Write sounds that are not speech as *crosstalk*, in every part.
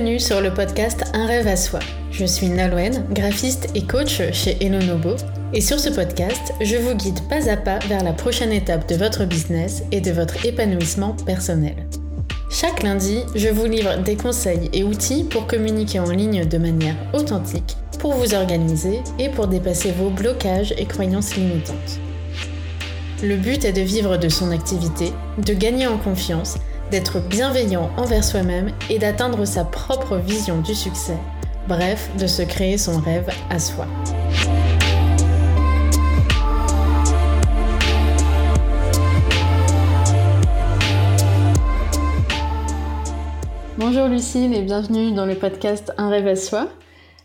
Bienvenue sur le podcast Un rêve à soi. Je suis Nalouen, graphiste et coach chez Elonobo. Et sur ce podcast, je vous guide pas à pas vers la prochaine étape de votre business et de votre épanouissement personnel. Chaque lundi, je vous livre des conseils et outils pour communiquer en ligne de manière authentique, pour vous organiser et pour dépasser vos blocages et croyances limitantes. Le but est de vivre de son activité, de gagner en confiance d'être bienveillant envers soi-même et d'atteindre sa propre vision du succès. Bref, de se créer son rêve à soi. Bonjour Lucille et bienvenue dans le podcast Un rêve à soi.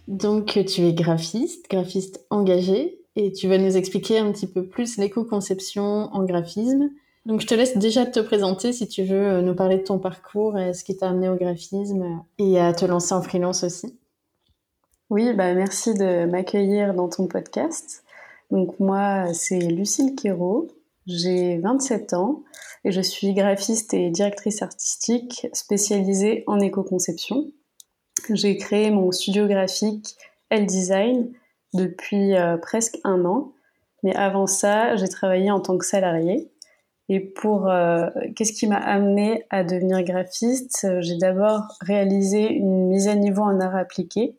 Donc tu es graphiste, graphiste engagé et tu vas nous expliquer un petit peu plus l'éco-conception en graphisme donc je te laisse déjà te présenter si tu veux euh, nous parler de ton parcours et ce qui t'a amené au graphisme et à te lancer en freelance aussi. Oui, bah merci de m'accueillir dans ton podcast. Donc moi, c'est Lucille Quérault, j'ai 27 ans et je suis graphiste et directrice artistique spécialisée en éco-conception. J'ai créé mon studio graphique L Design depuis euh, presque un an, mais avant ça, j'ai travaillé en tant que salariée. Et pour euh, qu'est-ce qui m'a amené à devenir graphiste? J'ai d'abord réalisé une mise à niveau en art appliqué.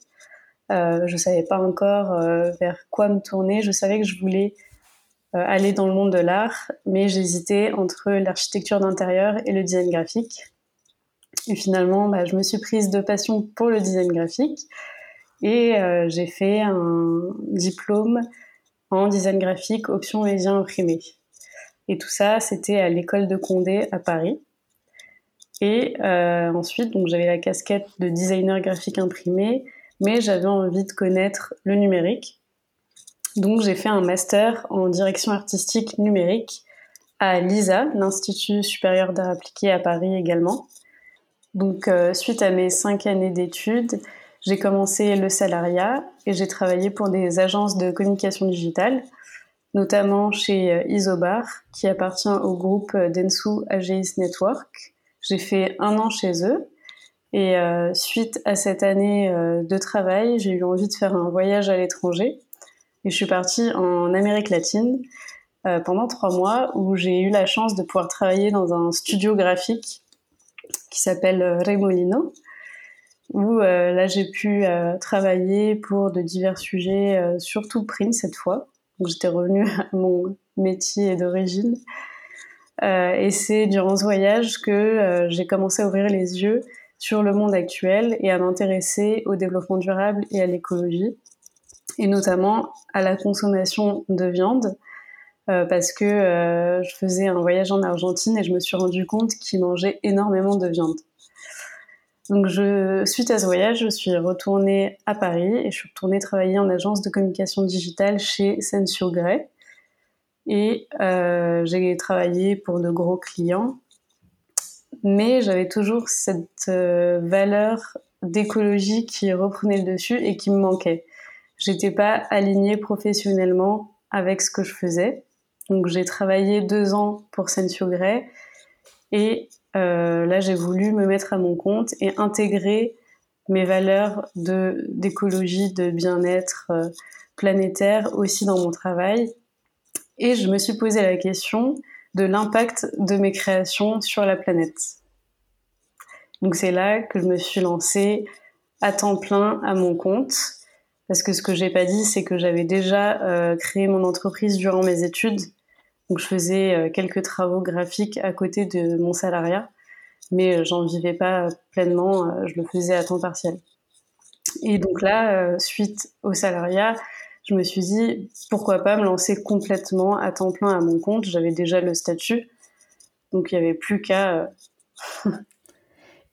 Euh, je savais pas encore euh, vers quoi me tourner. Je savais que je voulais euh, aller dans le monde de l'art, mais j'hésitais entre l'architecture d'intérieur et le design graphique. Et finalement, bah, je me suis prise de passion pour le design graphique et euh, j'ai fait un diplôme en design graphique option média imprimé. Et tout ça, c'était à l'école de Condé à Paris. Et euh, ensuite, j'avais la casquette de designer graphique imprimé, mais j'avais envie de connaître le numérique. Donc j'ai fait un master en direction artistique numérique à l'ISA, l'Institut supérieur d'art appliqué à Paris également. Donc euh, suite à mes cinq années d'études, j'ai commencé le salariat et j'ai travaillé pour des agences de communication digitale notamment chez euh, Isobar, qui appartient au groupe euh, Densu AGIS Network. J'ai fait un an chez eux. Et euh, suite à cette année de travail, j'ai eu envie de faire un voyage à l'étranger. Et je suis partie en Amérique latine pendant trois mois où j'ai eu la chance de pouvoir travailler dans un studio graphique qui s'appelle Remolino, où là j'ai pu travailler pour de divers sujets, surtout print cette fois. Donc j'étais revenue *laughs* à mon métier d'origine. Euh, et c'est durant ce voyage que euh, j'ai commencé à ouvrir les yeux sur le monde actuel et à m'intéresser au développement durable et à l'écologie, et notamment à la consommation de viande, euh, parce que je faisais un voyage en Argentine et je me suis rendu compte qu'ils mangeaient énormément de viande. Donc, suite à ce voyage, je suis retournée à Paris et je suis retournée travailler en agence de communication digitale chez Sensio Grey. Et euh, j'ai travaillé pour de gros clients, mais j'avais toujours cette euh, valeur d'écologie qui reprenait le dessus et qui me manquait. J'étais pas alignée professionnellement avec ce que je faisais. Donc j'ai travaillé deux ans pour Sensio Grey et là, j'ai voulu me mettre à mon compte et intégrer mes valeurs d'écologie, de bien-être euh, planétaire aussi dans mon travail. Et je me suis posé la question de l'impact de mes créations sur la planète. Donc c'est là que je me suis lancée à temps plein à mon compte. Parce que ce que j'ai pas dit, c'est que j'avais déjà euh, créé mon entreprise durant mes études donc je faisais euh, quelques travaux graphiques à côté de mon salariat, mais euh, j'en vivais pas pleinement, euh, je le faisais à temps partiel. Et donc là, suite au salariat, je me suis dit pourquoi pas me lancer complètement à temps plein à mon compte? J'avais déjà le statut, donc il n'y avait plus qu'à. *laughs*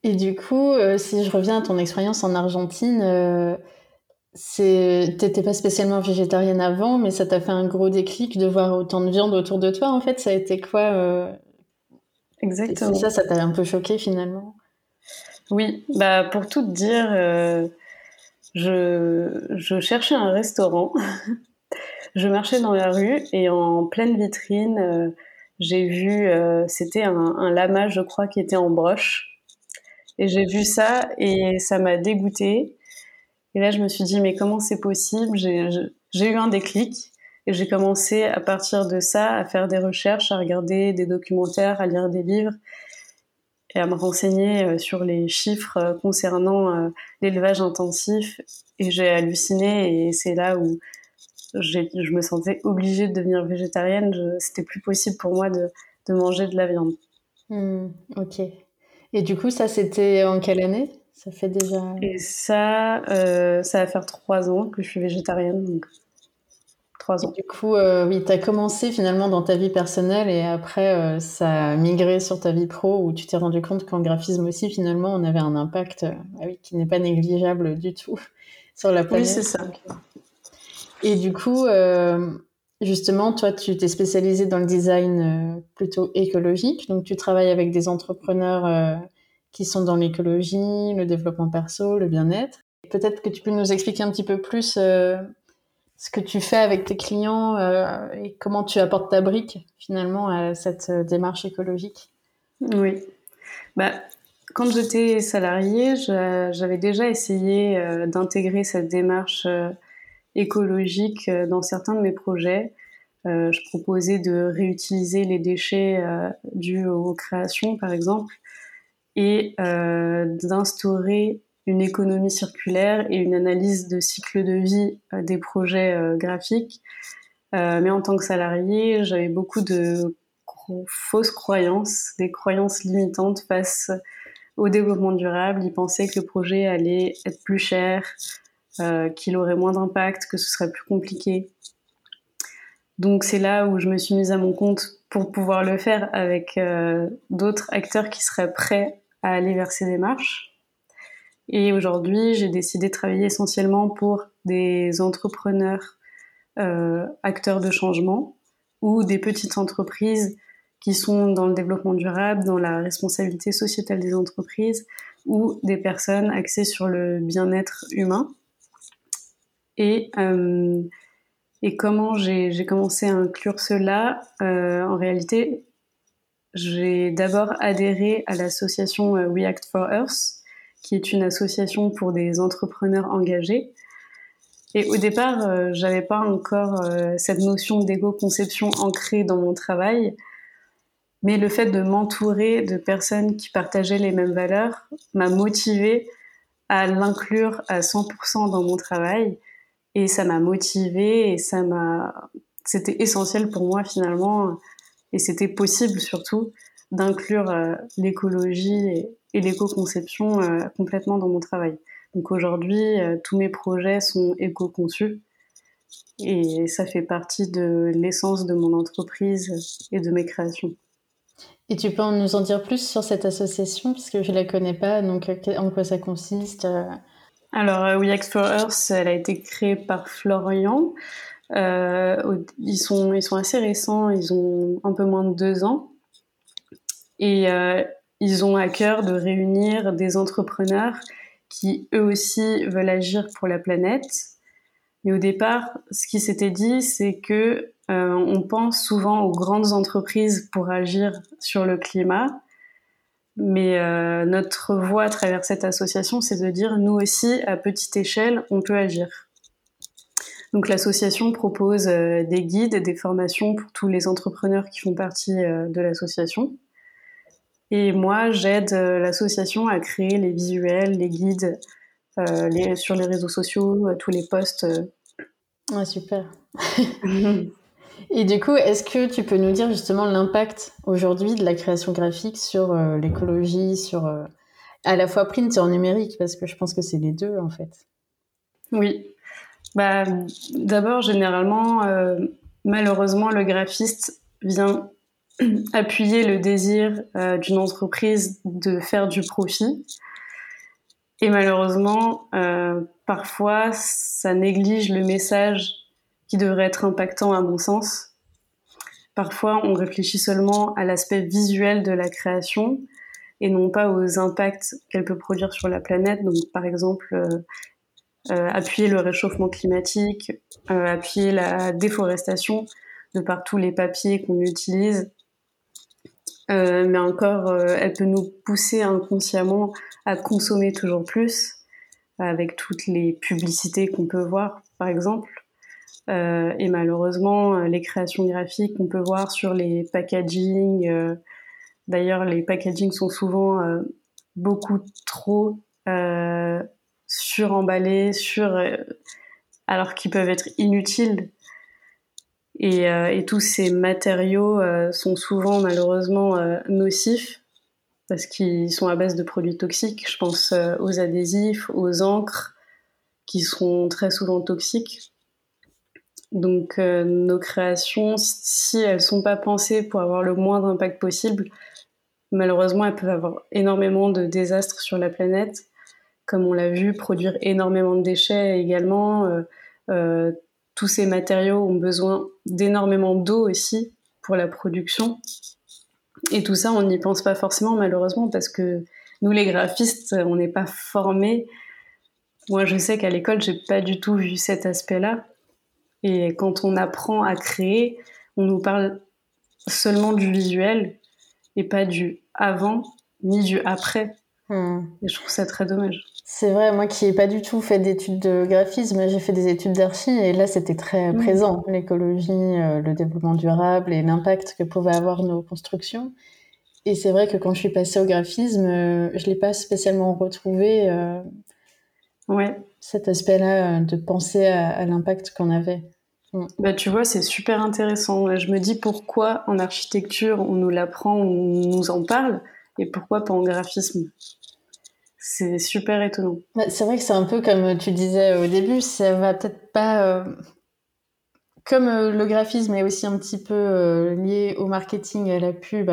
Et du coup, si je reviens à ton expérience en Argentine, T'étais pas spécialement végétarienne avant, mais ça t'a fait un gros déclic de voir autant de viande autour de toi. En fait, ça a été quoi euh... Exactement. ça, ça t'a un peu choqué finalement? Oui, bah pour tout te dire, euh, je, je cherchais un restaurant. *laughs* je marchais dans la rue et en pleine vitrine, euh, j'ai vu, euh, c'était un, un lama, je crois, qui était en broche. Et j'ai vu ça et ça m'a dégoûtée. Et là, je me suis dit, mais comment c'est possible? J'ai eu un déclic et j'ai commencé à partir de ça à faire des recherches, à regarder des documentaires, à lire des livres et à me renseigner euh, sur les chiffres euh, concernant euh, l'élevage intensif. Et j'ai halluciné et c'est là où je me sentais obligée de devenir végétarienne. C'était plus possible pour moi de, de manger de la viande. Hmm, ok. Et du coup, ça, c'était en quelle année? Ça fait déjà. Et ça, euh, ça va faire trois ans que je suis végétarienne. Donc, trois ans. du coup, euh, oui, tu as commencé finalement dans ta vie personnelle et après, euh, ça a migré sur ta vie pro où tu t'es rendu compte qu'en graphisme aussi, finalement, on avait un impact ah oui, qui n'est pas négligeable du tout *laughs* sur la planète. Oui, c'est ça. Et du coup, Justement, toi, tu t'es spécialisé dans le design plutôt écologique. Donc, tu travailles avec des entrepreneurs qui sont dans l'écologie, le développement perso, le bien-être. Peut-être que tu peux nous expliquer un petit peu plus euh, ce que tu fais avec tes clients et comment tu apportes ta brique finalement à cette démarche écologique? Oui. Bah, quand j'étais salariée, j'avais déjà essayé d'intégrer cette démarche écologique euh, dans certains de mes projets. Euh, je proposais de réutiliser les déchets euh, dus aux créations, par exemple, et d'instaurer une économie circulaire et une analyse de cycle de vie des projets graphiques. mais en tant que salarié, j'avais beaucoup de fausses croyances, des croyances limitantes face au développement durable. Ils pensaient que le projet allait être plus cher, euh, qu'il aurait moins d'impact, que ce serait plus compliqué. Donc c'est là où je me suis mise à mon compte pour pouvoir le faire avec euh, d'autres acteurs qui seraient prêts à aller vers ces démarches. Et aujourd'hui, j'ai décidé de travailler essentiellement pour des entrepreneurs euh, acteurs de changement ou des petites entreprises qui sont dans le développement durable, dans la responsabilité sociétale des entreprises ou des personnes axées sur le bien-être humain. Et, euh, et comment j'ai commencé à inclure cela euh, En réalité, j'ai d'abord adhéré à l'association euh, We Act for Earth, qui est une association pour des entrepreneurs engagés. Et au départ, euh, j'avais pas encore euh, cette notion d'égo-conception ancrée dans mon travail, mais le fait de m'entourer de personnes qui partageaient les mêmes valeurs m'a motivée à l'inclure à 100% dans mon travail et ça m'a motivée et ça m'a, c'était essentiel pour moi finalement, et c'était possible surtout d'inclure euh, l'écologie et, l'éco-conception euh, complètement dans mon travail. Donc aujourd'hui, euh, tous mes projets sont éco-conçus et ça fait partie de l'essence de mon entreprise et de mes créations. Et tu peux nous en dire plus sur cette association parce que je la connais pas. Donc en quoi ça consiste alors, We for Earth, elle a été créée par Florian. Euh, ils, sont, assez récents, ils ont un peu moins de deux ans. Et euh, ils ont à cœur de réunir des entrepreneurs qui, eux aussi, veulent agir pour la planète. Mais au départ, ce qui s'était dit, c'est que on pense souvent aux grandes entreprises pour agir sur le climat, mais euh, notre voie à travers cette association, c'est de dire, nous aussi, à petite échelle, on peut agir. Donc l'association propose euh, des guides, des formations pour tous les entrepreneurs qui font partie euh, de l'association. Et moi, j'aide l'association à créer les visuels, les guides les, sur les réseaux sociaux, tous les posts. Ouais, super. *laughs* Et du coup, est-ce que tu peux nous dire justement l'impact aujourd'hui de la création graphique sur euh, l'écologie, sur euh, à la fois print et en numérique, parce que je pense que c'est les deux en fait. Oui. Bah, D'abord, généralement, euh, malheureusement, le graphiste vient *clears throat* appuyer le désir d'une entreprise de faire du profit. Et malheureusement, parfois, ça néglige le message qui devrait être impactant à mon sens. Parfois, on réfléchit seulement à l'aspect visuel de la création et non pas aux impacts qu'elle peut produire sur la planète. Donc, par exemple, euh, euh, appuyer le réchauffement climatique, euh, appuyer la déforestation de par tous les papiers qu'on utilise. mais encore, elle peut nous pousser inconsciemment à consommer toujours plus, avec toutes les publicités qu'on peut voir, par exemple. et malheureusement, les créations graphiques qu'on peut voir sur les packaging, d'ailleurs, les packaging sont souvent beaucoup trop suremballés, sur, alors qu'ils peuvent être inutiles. Et, euh, tous ces matériaux euh, sont souvent malheureusement euh, nocifs parce qu'ils sont à base de produits toxiques. Je pense aux adhésifs, aux encres qui sont très souvent toxiques. Donc nos créations, si elles sont pas pensées pour avoir le moins d'impact possible, malheureusement elles peuvent avoir énormément de désastres sur la planète comme on l'a vu, produire énormément de déchets également. Euh, euh, tous ces matériaux ont besoin d'énormément d'eau aussi pour la production. Et tout ça, on n'y pense pas forcément malheureusement parce que nous, les graphistes, on n'est pas formés. Moi, je sais qu'à l'école, j'ai pas du tout vu cet aspect-là. Et quand on apprend à créer, on nous parle seulement du visuel et pas du avant ni du après. Et je trouve ça très dommage. C'est vrai, moi qui n'ai pas du tout fait d'études de graphisme, j'ai fait des études d'archi et là c'était très présent, l'écologie, euh, le développement durable et l'impact que pouvaient avoir nos constructions. Et c'est vrai que quand je suis passée au graphisme, euh, je l'ai pas spécialement retrouvé euh, ouais. cet aspect-là de penser à, l'impact qu'on avait. Mm. Bah, tu vois, c'est super intéressant. Je me dis pourquoi en architecture on nous l'apprend, on nous en parle, et pourquoi pas en graphisme? C'est super étonnant. C'est vrai que c'est un peu comme tu disais au début, ça va peut-être pas. Euh, comme euh, le graphisme est aussi un petit peu euh, lié au marketing, à la pub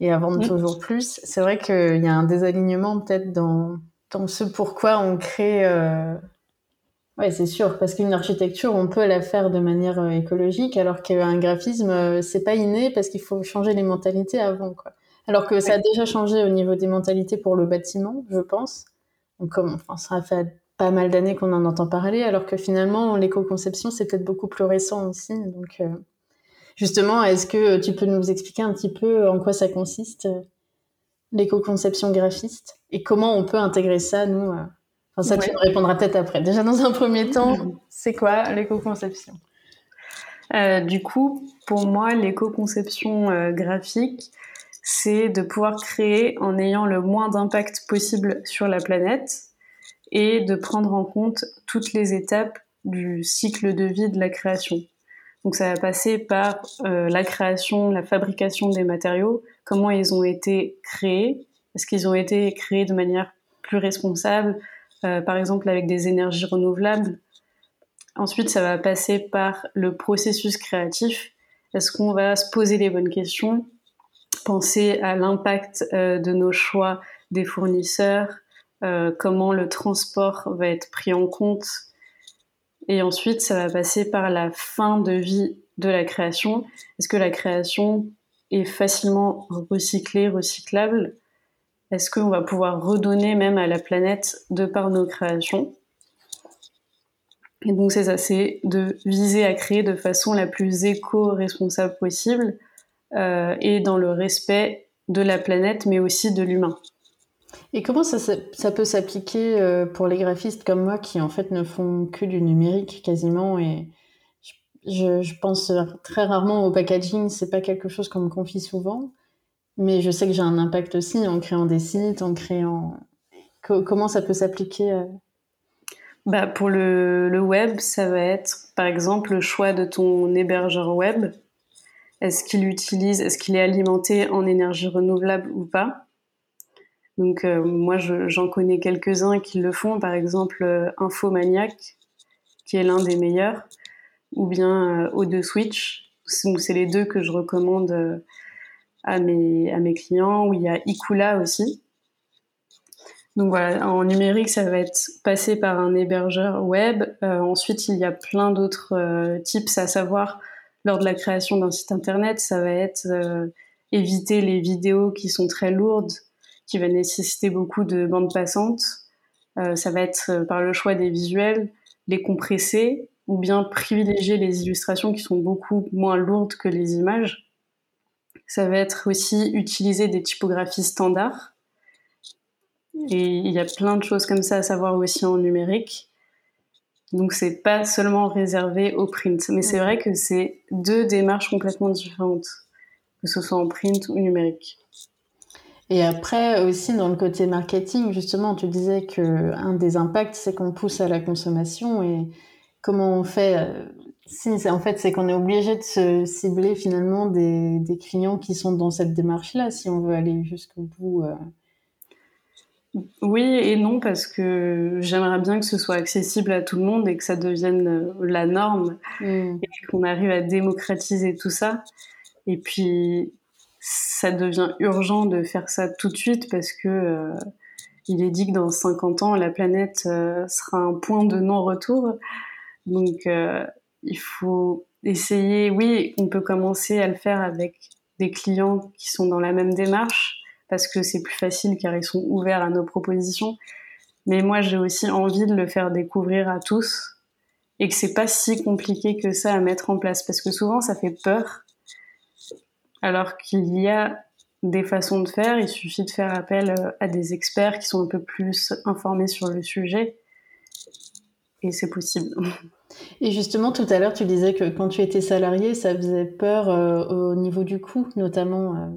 et à vendre mm. toujours plus, c'est vrai qu'il y a un désalignement peut-être dans, dans ce pourquoi on crée. Ouais, c'est sûr, parce qu'une architecture, on peut la faire de manière écologique, alors qu'un graphisme, c'est pas inné parce qu'il faut changer les mentalités avant, quoi. Alors que ça a déjà changé au niveau des mentalités pour le bâtiment, je pense. Donc, comme, enfin, ça fait pas mal d'années qu'on en entend parler, alors que finalement, l'éco-conception, c'est peut-être beaucoup plus récent aussi. Donc, euh, justement, est-ce que tu peux nous expliquer un petit peu en quoi ça consiste, euh, l'éco-conception graphiste, et comment on peut intégrer ça, nous euh, Enfin, ça, tu me répondras peut-être après. Déjà, dans un premier temps, *laughs* c'est quoi l'éco-conception? Du coup, pour moi, l'éco-conception graphique, c'est de pouvoir créer en ayant le moins d'impact possible sur la planète et de prendre en compte toutes les étapes du cycle de vie de la création. Donc ça va passer par euh, la création, la fabrication des matériaux, comment ils ont été créés, est-ce qu'ils ont été créés de manière plus responsable, euh, par exemple avec des énergies renouvelables? Ensuite, ça va passer par le processus créatif. Est-ce qu'on va se poser les bonnes questions? Penser à l'impact euh, de nos choix des fournisseurs, euh, comment le transport va être pris en compte. Et ensuite, ça va passer par la fin de vie de la création. Est-ce que la création est facilement recyclée, recyclable? Est-ce qu'on va pouvoir redonner même à la planète de par nos créations? Et donc c'est ça, c'est de viser à créer de façon la plus éco-responsable possible et dans le respect de la planète, mais aussi de l'humain. Et comment ça, ça, peut s'appliquer euh, pour les graphistes comme moi qui en fait ne font que du numérique quasiment et je, je pense très rarement au packaging, c'est pas quelque chose qu'on me confie souvent, mais je sais que j'ai un impact aussi en créant des sites, en créant. comment ça peut s'appliquer euh? bah pour le, le, web, ça va être par exemple le choix de ton hébergeur web. Est-ce qu'il utilise, est-ce qu'il est alimenté en énergie renouvelable ou pas? Donc euh, moi, j'en connais quelques-uns qui le font, par exemple euh, Infomaniac, qui est l'un des meilleurs, ou bien euh, O2 Switch. C'est les deux que je recommande à mes, clients, où il y a Ikula aussi. Donc voilà, en numérique, ça va être passé par un hébergeur web. ensuite, il y a plein d'autres tips à savoir lors de la création d'un site internet, ça va être euh, éviter les vidéos qui sont très lourdes, qui va nécessiter beaucoup de bandes passantes. Euh, ça va être euh, par le choix des visuels, les compresser ou bien privilégier les illustrations qui sont beaucoup moins lourdes que les images. Ça va être aussi utiliser des typographies standards. Et il y a plein de choses comme ça à savoir aussi en numérique. Donc c'est pas seulement réservé au print, mais c'est vrai que c'est deux démarches complètement différentes, que ce soit en print ou numérique. Et après aussi dans le côté marketing, justement, tu disais que un des impacts c'est qu'on pousse à la consommation et comment on fait euh, si, en fait, c'est qu'on est obligé de se cibler finalement des, des, clients qui sont dans cette démarche-là, si on veut aller jusqu'au bout. Euh. Oui et non, parce que j'aimerais bien que ce soit accessible à tout le monde et que ça devienne euh, la norme mmh. et qu'on arrive à démocratiser tout ça. Et puis, ça devient urgent de faire ça tout de suite parce que euh, il est dit que dans 50 ans, la planète sera un point de non-retour. Donc, il faut essayer, oui, on peut commencer à le faire avec des clients qui sont dans la même démarche, parce que c'est plus facile car ils sont ouverts à nos propositions. Mais moi, j'ai aussi envie de le faire découvrir à tous et que c'est pas si compliqué que ça à mettre en place, parce que souvent ça fait peur, alors qu'il y a des façons de faire. Il suffit de faire appel à des experts qui sont un peu plus informés sur le sujet, et c'est possible. Et justement, tout à l'heure, tu disais que quand tu étais salarié, ça faisait peur euh, au niveau du coût, notamment. Euh.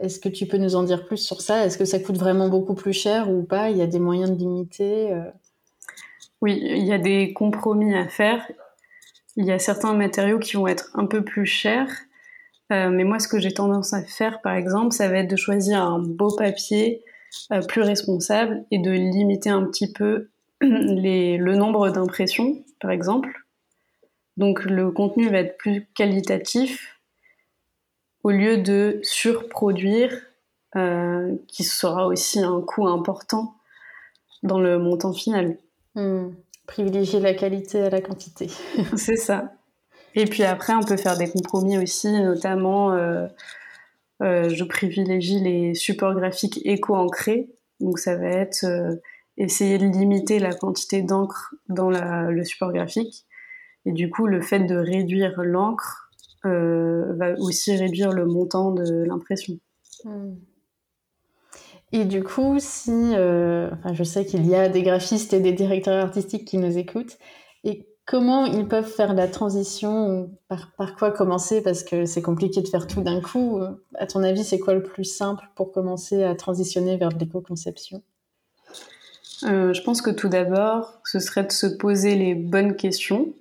Est-ce que tu peux nous en dire plus sur ça? Est-ce que ça coûte vraiment beaucoup plus cher ou pas? Il y a des moyens de limiter euh? Oui, il y a des compromis à faire. Il y a certains matériaux qui vont être un peu plus chers. mais moi, ce que j'ai tendance à faire, par exemple, ça va être de choisir un beau papier plus responsable et de limiter un petit peu *clears throat* le nombre d'impressions par exemple. Donc le contenu va être plus qualitatif au lieu de surproduire, euh, qui sera aussi un coût important dans le montant final. Hmm. Privilégier la qualité à la quantité. *laughs* C'est ça. Et puis après, on peut faire des compromis aussi, notamment, euh, euh, je privilégie les supports graphiques éco-ancrés. Donc ça va être essayer de limiter la quantité d'encre dans le support graphique. Et du coup, le fait de réduire l'encre euh, va aussi réduire le montant de l'impression. Hmm. Et du coup, si, euh, enfin, je sais qu'il y a des graphistes et des directeurs artistiques qui nous écoutent, et comment ils peuvent faire la transition par, par quoi commencer? Parce que c'est compliqué de faire tout d'un coup. À ton avis, c'est quoi le plus simple pour commencer à transitionner vers l'éco-conception? Euh, je pense que tout d'abord, ce serait de se poser les bonnes questions.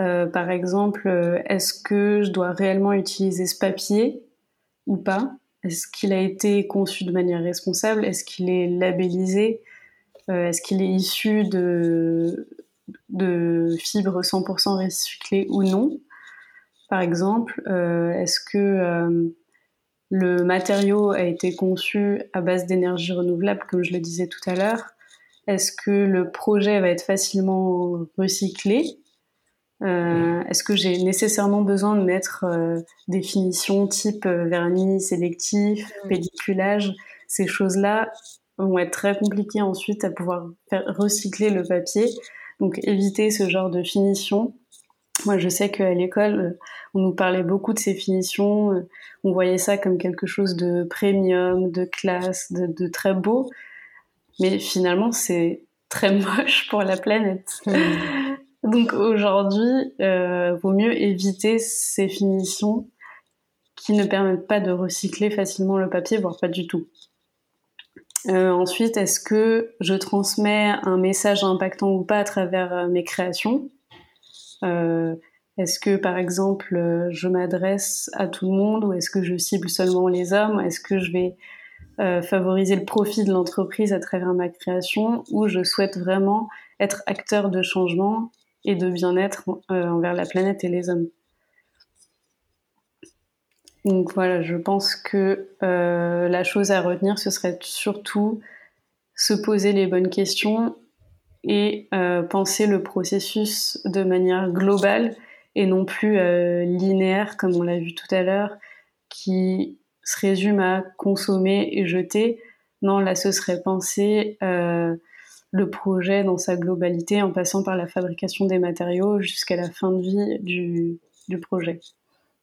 Euh, par exemple, euh, est-ce que je dois réellement utiliser ce papier ou pas? Est-ce qu'il a été conçu de manière responsable? Est-ce qu'il est labellisé? Est-ce qu'il est issu de, de fibres 100% recyclées ou non? Par exemple, est-ce que le matériau a été conçu à base d'énergie renouvelable, comme je le disais tout à l'heure? Est-ce que le projet va être facilement recyclé? Euh, Est-ce que j'ai nécessairement besoin de mettre euh, des finitions type euh, vernis sélectif, pelliculage? Ces choses-là vont être très compliquées ensuite à pouvoir faire recycler le papier. Donc éviter ce genre de finition. Moi, je sais qu'à l'école, on nous parlait beaucoup de ces finitions on voyait ça comme quelque chose de premium, de classe, de, très beau. Mais finalement, c'est très *laughs* moche pour la planète. Donc aujourd'hui, euh, vaut mieux éviter ces finitions qui ne permettent pas de recycler facilement le papier, voire pas du tout. Euh, ensuite, est-ce que je transmets un message impactant ou pas à travers euh, mes créations? Est-ce que, par exemple, je m'adresse à tout le monde ou est-ce que je cible seulement les hommes? Est-ce que je vais favoriser le profit de l'entreprise à travers ma création? Ou je souhaite vraiment être acteur de changement et de bien-être euh, envers la planète et les hommes Donc voilà, je pense que la chose à retenir, ce serait surtout se poser les bonnes questions et penser le processus de manière globale et non plus euh, linéaire, comme on l'a vu tout à l'heure, qui se résume à consommer et jeter. Non, là, ce serait penser euh, le projet dans sa globalité en passant par la fabrication des matériaux jusqu'à la fin de vie du, du projet.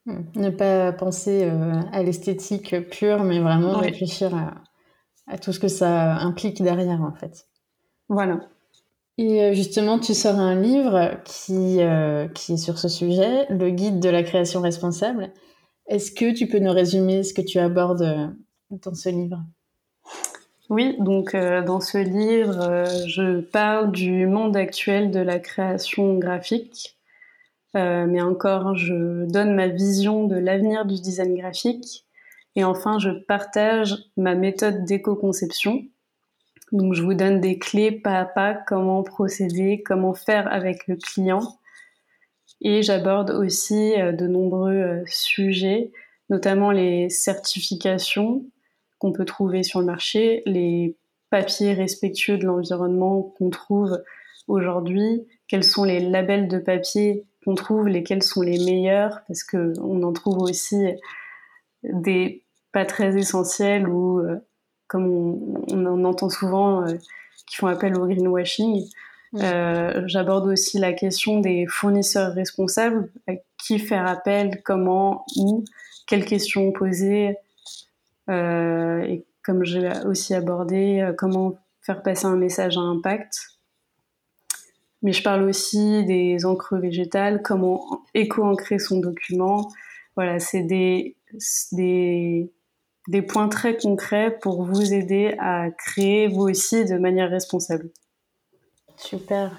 Hmm. Ne pas penser à l'esthétique pure, mais vraiment réfléchir à, tout ce que ça implique derrière, en fait. Voilà. Et justement, tu sors un livre qui, qui est sur ce sujet, le guide de la création responsable. Est-ce que tu peux nous résumer ce que tu abordes dans ce livre? Oui, donc euh, dans ce livre, euh, je parle du monde actuel de la création graphique, euh, mais encore, je donne ma vision de l'avenir du design graphique, et enfin, je partage ma méthode d'éco-conception. Donc, je vous donne des clés pas à pas, comment procéder, comment faire avec le client, et j'aborde aussi de nombreux sujets, notamment les certifications, qu'on peut trouver sur le marché, les papiers respectueux de l'environnement qu'on trouve aujourd'hui, quels sont les labels de papier qu'on trouve, lesquels sont les meilleurs, parce qu'on en trouve aussi des pas très essentiels ou, euh, comme on, en entend souvent, euh, qui font appel au greenwashing. Euh, j'aborde aussi la question des fournisseurs responsables, à qui faire appel, comment, où, quelles questions poser, et comme j'ai aussi abordé, euh, comment faire passer un message à impact. Mais je parle aussi des encres végétales, comment éco-ancrer son document. Voilà, c'est des, des points très concrets pour vous aider à créer vous aussi de manière responsable. Super.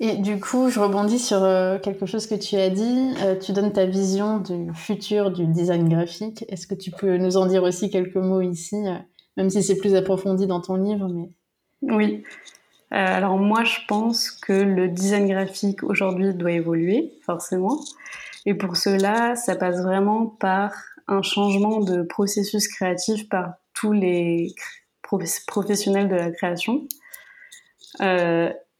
Et du coup, je rebondis sur euh, quelque chose que tu as dit. Euh, tu donnes ta vision du futur du design graphique. Est-ce que tu peux nous en dire aussi quelques mots ici, euh, même si c'est plus approfondi dans ton livre mais... Oui. alors moi, je pense que le design graphique aujourd'hui doit évoluer, forcément. Et pour cela, ça passe vraiment par un changement de processus créatif par tous les professionnels de la création.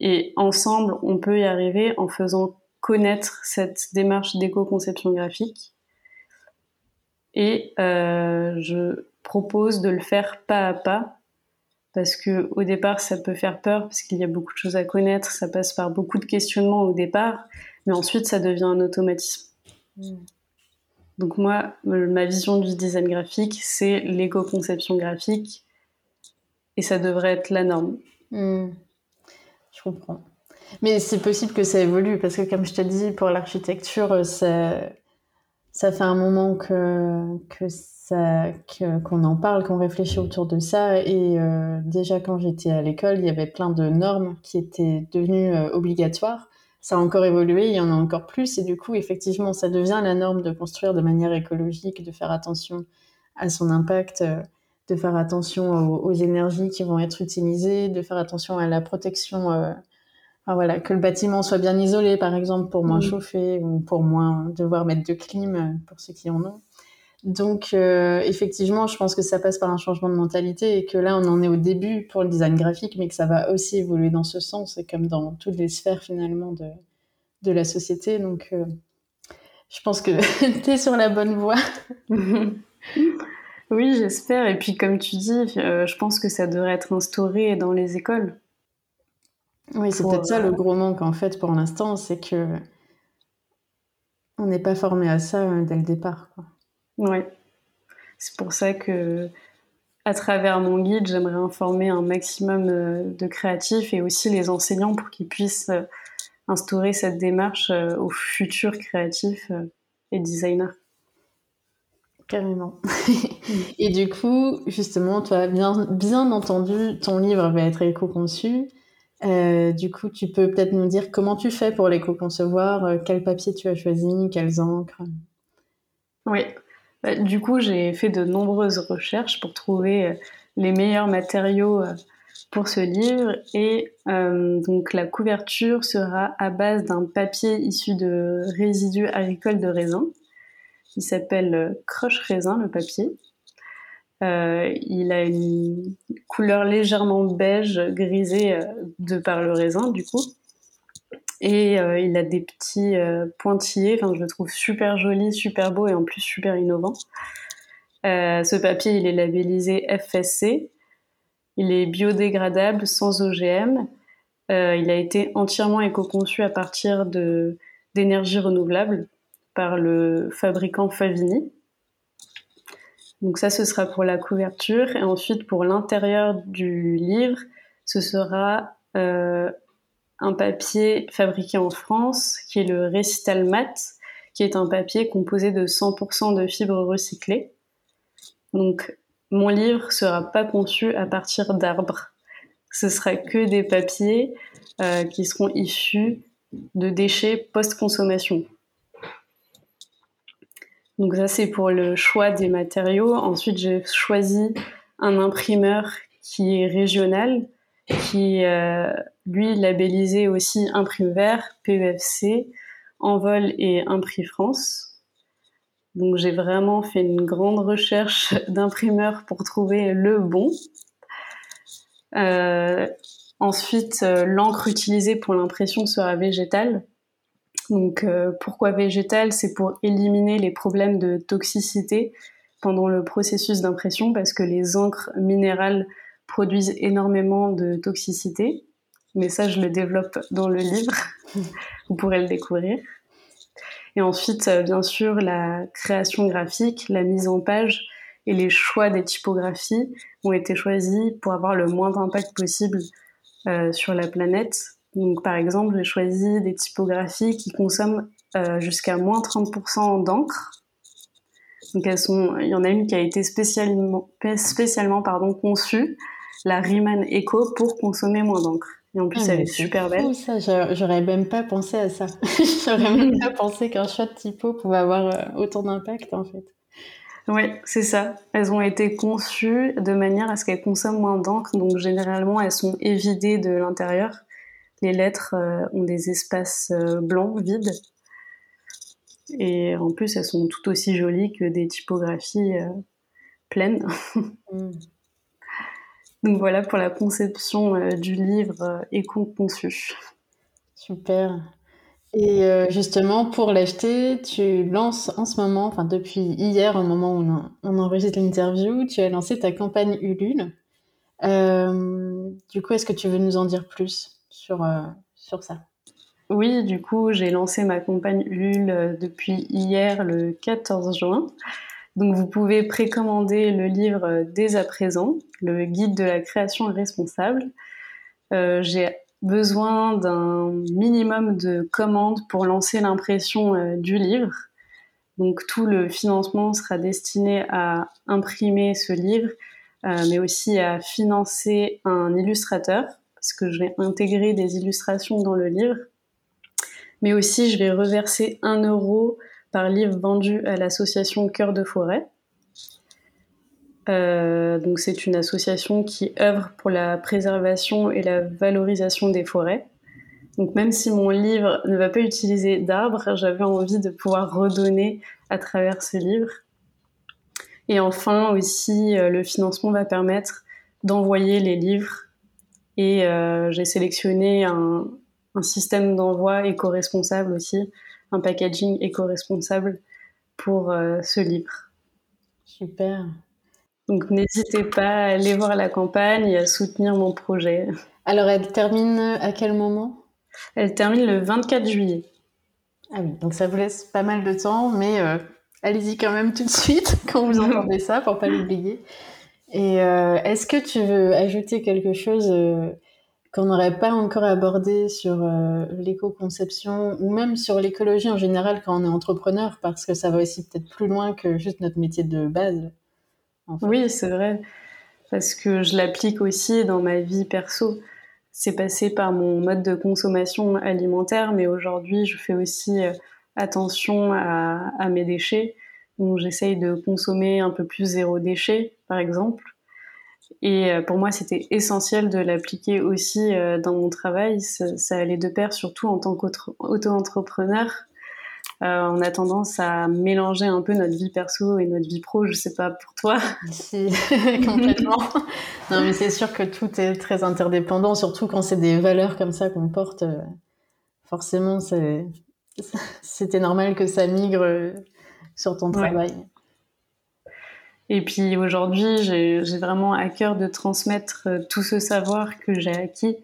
Et ensemble, on peut y arriver en faisant connaître cette démarche d'éco-conception graphique. Et euh, je propose de le faire pas à pas, parce que au départ, ça peut faire peur, parce qu'il y a beaucoup de choses à connaître, ça passe par beaucoup de questionnements au départ, mais ensuite, ça devient un automatisme. Mm. Donc moi, ma vision du design graphique, c'est l'éco-conception graphique, et ça devrait être la norme. Mm. Je comprends. Mais c'est possible que ça évolue parce que, comme je t'ai dit, pour l'architecture, ça, ça fait un moment que, que ça, qu'on en parle, qu'on réfléchit autour de ça. Et euh, déjà, quand j'étais à l'école, il y avait plein de normes qui étaient devenues euh, obligatoires. Ça a encore évolué, il y en a encore plus. Et du coup, effectivement, ça devient la norme de construire de manière écologique, de faire attention à son impact. De faire attention aux, énergies qui vont être utilisées, de faire attention à la protection, euh, enfin, voilà, que le bâtiment soit bien isolé, par exemple, pour moins chauffer ou pour moins devoir mettre de clim euh, pour ceux qui en ont. Donc, euh, effectivement, je pense que ça passe par un changement de mentalité et que là, on en est au début pour le design graphique, mais que ça va aussi évoluer dans ce sens, et comme dans toutes les sphères finalement de, de la société. Donc, je pense que *laughs* tu es sur la bonne voie. *laughs* Oui, j'espère. Et puis, comme tu dis, euh, je pense que ça devrait être instauré dans les écoles. Oui, c'est peut-être ça le euh, gros manque en fait pour l'instant, c'est que on n'est pas formé à ça euh, dès le départ. Oui, c'est pour ça que à travers mon guide, j'aimerais informer un maximum de créatifs et aussi les enseignants pour qu'ils puissent instaurer cette démarche aux futurs créatifs et designers. Carrément. *laughs* et du coup, justement, toi, bien, bien entendu, ton livre va être éco-conçu. Euh, du coup, tu peux peut-être nous dire comment tu fais pour l'éco-concevoir, euh, quel papier tu as choisi, quelles encres. Oui, bah, du coup, j'ai fait de nombreuses recherches pour trouver euh, les meilleurs matériaux pour ce livre et donc la couverture sera à base d'un papier issu de résidus agricoles de raisin qui s'appelle euh, Crush Raisin, le papier. Euh, il a une couleur légèrement beige, grisée euh, de par le raisin, du coup. Et il a des petits pointillés, enfin, je le trouve super joli, super beau et en plus super innovant. ce papier, il est labellisé FSC. Il est biodégradable, sans OGM. il a été entièrement éco-conçu à partir d'énergie renouvelable par le fabricant Favini. Donc ça, ce sera pour la couverture. Et ensuite, pour l'intérieur du livre, ce sera euh, un papier fabriqué en France, qui est le Récital Mat, qui est un papier composé de 100% de fibres recyclées. Donc, mon livre sera pas conçu à partir d'arbres. Ce sera que des papiers euh, qui seront issus de déchets post-consommation. Donc ça, c'est pour le choix des matériaux. Ensuite, j'ai choisi un imprimeur qui est régional, qui euh, lui labellisé aussi Imprime Vert, PEFC, Envol et Imprix France. Donc j'ai vraiment fait une grande recherche *laughs* d'imprimeurs pour trouver le bon. Euh, ensuite, euh, l'encre utilisée pour l'impression sera végétale. Donc euh, pourquoi végétal? C'est pour éliminer les problèmes de toxicité pendant le processus d'impression parce que les encres minérales produisent énormément de toxicité. Mais ça, je le développe dans le livre. Vous pourrez le découvrir. Et ensuite, euh, bien sûr, la création graphique, la mise en page et les choix des typographies ont été choisis pour avoir le moins d'impact possible euh, sur la planète donc, par exemple, j'ai choisi des typographies qui consomment euh, jusqu'à moins 30% d'encre. Donc, elles sont, il y en a une qui a été spécialement, spécialement pardon, conçue, la Riemann Echo, pour consommer moins d'encre. Et en plus, ah, elle est super belle. ça, j'aurais même pas pensé à ça. *laughs* j'aurais même pas pensé qu'un shot typo pouvait avoir euh, autant d'impact, en fait. Oui, c'est ça. Elles ont été conçues de manière à ce qu'elles consomment moins d'encre. Donc, généralement, elles sont évidées de l'intérieur les lettres euh, ont des espaces euh, blancs, vides. Et en plus, elles sont tout aussi jolies que des typographies euh, pleines. *laughs* Mm. Donc voilà pour la conception du livre éco-conçu. Super. Et justement, pour l'acheter, tu lances en ce moment, enfin depuis hier, au moment où on, enregistre l'interview, tu as lancé ta campagne Ulule. du coup, est-ce que tu veux nous en dire plus? Euh, Oui, du coup, j'ai lancé ma campagne Ulule euh, depuis hier, le 14 juin. Donc, vous pouvez précommander le livre euh, dès à présent, le guide de la création responsable. j'ai besoin d'un minimum de commandes pour lancer l'impression du livre. Donc tout le financement sera destiné à imprimer ce livre, mais aussi à financer un illustrateur parce que je vais intégrer des illustrations dans le livre. Mais aussi, je vais reverser un euro par livre vendu à l'association Cœur de Forêt. Euh, donc c'est une association qui œuvre pour la préservation et la valorisation des forêts. Donc même si mon livre ne va pas utiliser d'arbres, j'avais envie de pouvoir redonner à travers ce livre. Et enfin aussi, euh, le financement va permettre d'envoyer les livres et euh, j'ai sélectionné un, système d'envoi éco-responsable aussi, un packaging éco-responsable pour euh, ce livre. Super. Donc n'hésitez pas à aller voir la campagne et à soutenir mon projet. Alors elle termine à quel moment? Elle termine le 24 juillet. Ah oui, donc ça vous laisse pas mal de temps, mais euh, allez-y quand même tout de suite *laughs* quand vous entendez ça pour pas l'oublier. Et euh, est-ce que tu veux ajouter quelque chose euh, qu'on n'aurait pas encore abordé sur euh, l'éco-conception ou même sur l'écologie en général quand on est entrepreneur? Parce que ça va aussi peut-être plus loin que juste notre métier de base. Oui, c'est vrai. Parce que je l'applique aussi dans ma vie perso. C'est passé par mon mode de consommation alimentaire, mais aujourd'hui, je fais aussi attention à, à mes déchets. Donc, j'essaye de consommer un peu plus zéro déchet par exemple. Et euh, pour moi, c'était essentiel de l'appliquer aussi euh, dans mon travail. Ça, allait de pair, surtout en tant qu'auto-entrepreneur. Euh, on a tendance à mélanger un peu notre vie perso et notre vie pro. Je sais pas pour toi. Si, *laughs* complètement. *laughs* non, mais c'est sûr que tout est très interdépendant, surtout quand c'est des valeurs comme ça qu'on porte. forcément, c'était normal que ça migre sur ton travail. Et puis aujourd'hui, j'ai vraiment à cœur de transmettre euh, tout ce savoir que j'ai acquis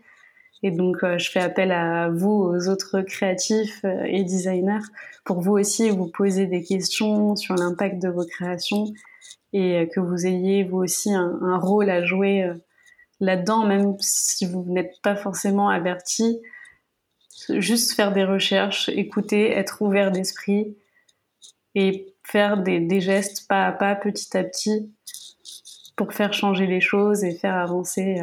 Et donc, je fais appel à vous, aux autres créatifs et designers, pour vous aussi vous poser des questions sur l'impact de vos créations et que vous ayez vous aussi un, rôle à jouer là-dedans, même si vous n'êtes pas forcément averti. Juste faire des recherches, écouter, être ouvert d'esprit et faire des, gestes pas à pas, petit à petit, pour faire changer les choses et faire avancer.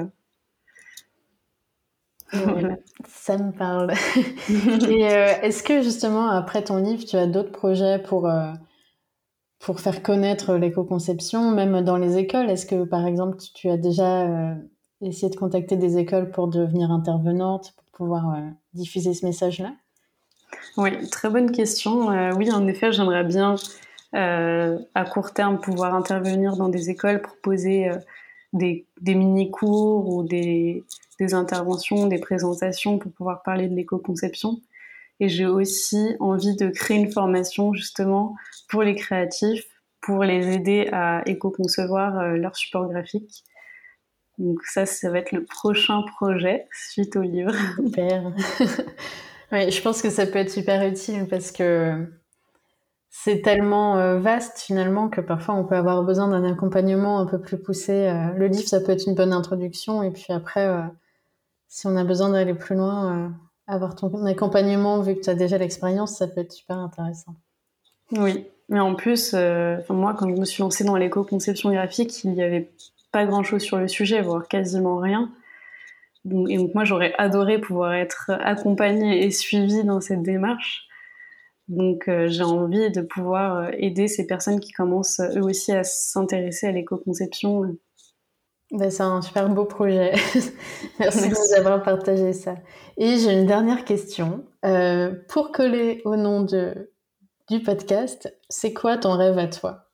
Euh. *laughs* Ça me parle. *laughs* et euh, est-ce que justement, après ton livre, tu as d'autres projets pour, euh, pour faire connaître l'éco-conception, même dans les écoles? Est-ce que, par exemple, tu as déjà essayé de contacter des écoles pour devenir intervenante, pour pouvoir diffuser ce message-là? Oui, très bonne question. oui, en effet, j'aimerais bien euh, à court terme pouvoir intervenir dans des écoles, proposer euh, des, des mini-cours ou des, des, interventions, des présentations pour pouvoir parler de l'éco-conception. Et j'ai aussi envie de créer une formation justement pour les créatifs, pour les aider à éco-concevoir euh, leur support graphique. Donc ça, ça va être le prochain projet suite au livre. Super. *laughs* oui, je pense que ça peut être super utile parce que c'est tellement euh, vaste finalement que parfois on peut avoir besoin d'un accompagnement un peu plus poussé. Euh. le livre, ça peut être une bonne introduction et puis après, euh, si on a besoin d'aller plus loin, avoir ton accompagnement, vu que tu as déjà l'expérience, ça peut être super intéressant. Oui, mais en plus, moi, quand je me suis lancée dans l'éco-conception graphique, il n'y avait pas grand-chose sur le sujet, voire quasiment rien. Et donc moi, j'aurais adoré pouvoir être accompagnée et suivie dans cette démarche. Donc euh, j'ai envie de pouvoir euh, aider ces personnes qui commencent eux aussi à s'intéresser à l'éco-conception. Ben, c'est un super beau projet. *laughs* Merci, de nous avoir partagé ça. Et j'ai une dernière question. Euh, pour coller au nom de, du podcast, c'est quoi ton rêve à toi?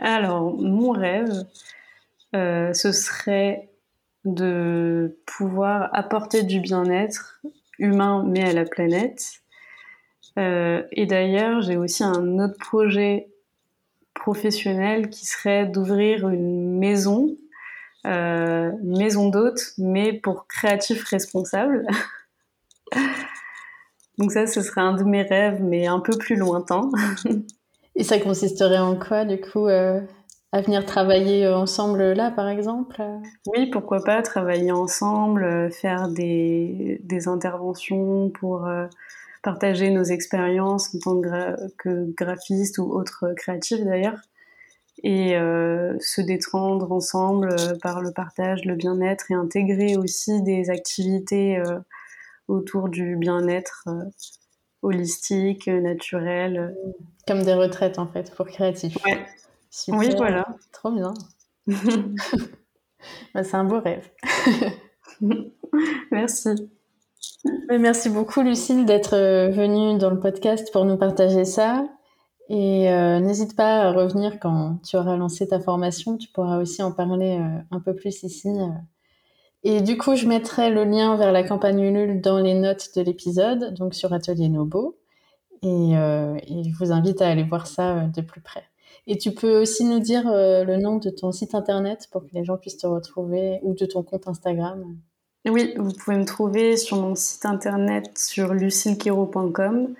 Alors, mon rêve, ce serait de pouvoir apporter du bien-être humain mais à la planète euh, et d'ailleurs, j'ai aussi un autre projet professionnel qui serait d'ouvrir une maison, euh, maison d'hôtes, mais pour créatifs responsables. *laughs* Donc ça, ce serait un de mes rêves, mais un peu plus lointain. *laughs* Et ça consisterait en quoi, du coup euh, à venir travailler ensemble là, par exemple Oui, pourquoi pas travailler ensemble, faire des, des interventions pour partager nos expériences en tant que, graphiste ou autres créatifs d'ailleurs, et euh, se détendre ensemble euh, par le partage, le bien-être et intégrer aussi des activités euh, autour du bien-être holistique, naturel. Comme des retraites en fait pour créatifs. Ouais. Oui, voilà. Trop bien. *laughs* Bah, c'est un beau rêve. *laughs* Merci. Merci beaucoup, Lucille, d'être euh, venue dans le podcast pour nous partager ça. Et euh, n'hésite pas à revenir quand tu auras lancé ta formation. Tu pourras aussi en parler euh, un peu plus ici. Et du coup, je mettrai le lien vers la campagne Ulule dans les notes de l'épisode, donc sur Atelier Nobo. Et, et, je vous invite à aller voir ça de plus près. Et tu peux aussi nous dire le nom de ton site internet pour que les gens puissent te retrouver ou de ton compte Instagram. Oui, vous pouvez me trouver sur mon site internet sur lucillequero.com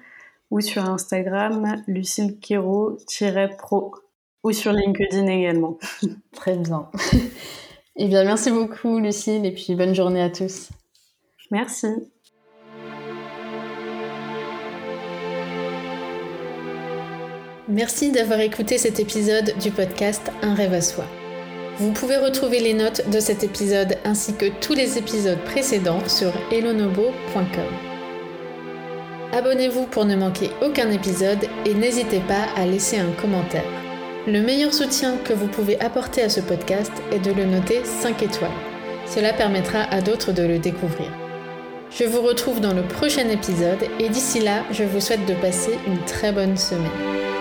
ou sur Instagram lucillequero-pro ou sur LinkedIn également. *laughs* Très bien. *laughs* eh bien, merci beaucoup Lucille et puis bonne journée à tous. Merci. Merci d'avoir écouté cet épisode du podcast Un rêve à soi. Vous pouvez retrouver les notes de cet épisode ainsi que tous les épisodes précédents sur elonobo.com. Abonnez-vous pour ne manquer aucun épisode et n'hésitez pas à laisser un commentaire. Le meilleur soutien que vous pouvez apporter à ce podcast est de le noter 5 étoiles. Cela permettra à d'autres de le découvrir. Je vous retrouve dans le prochain épisode et d'ici là, je vous souhaite de passer une très bonne semaine.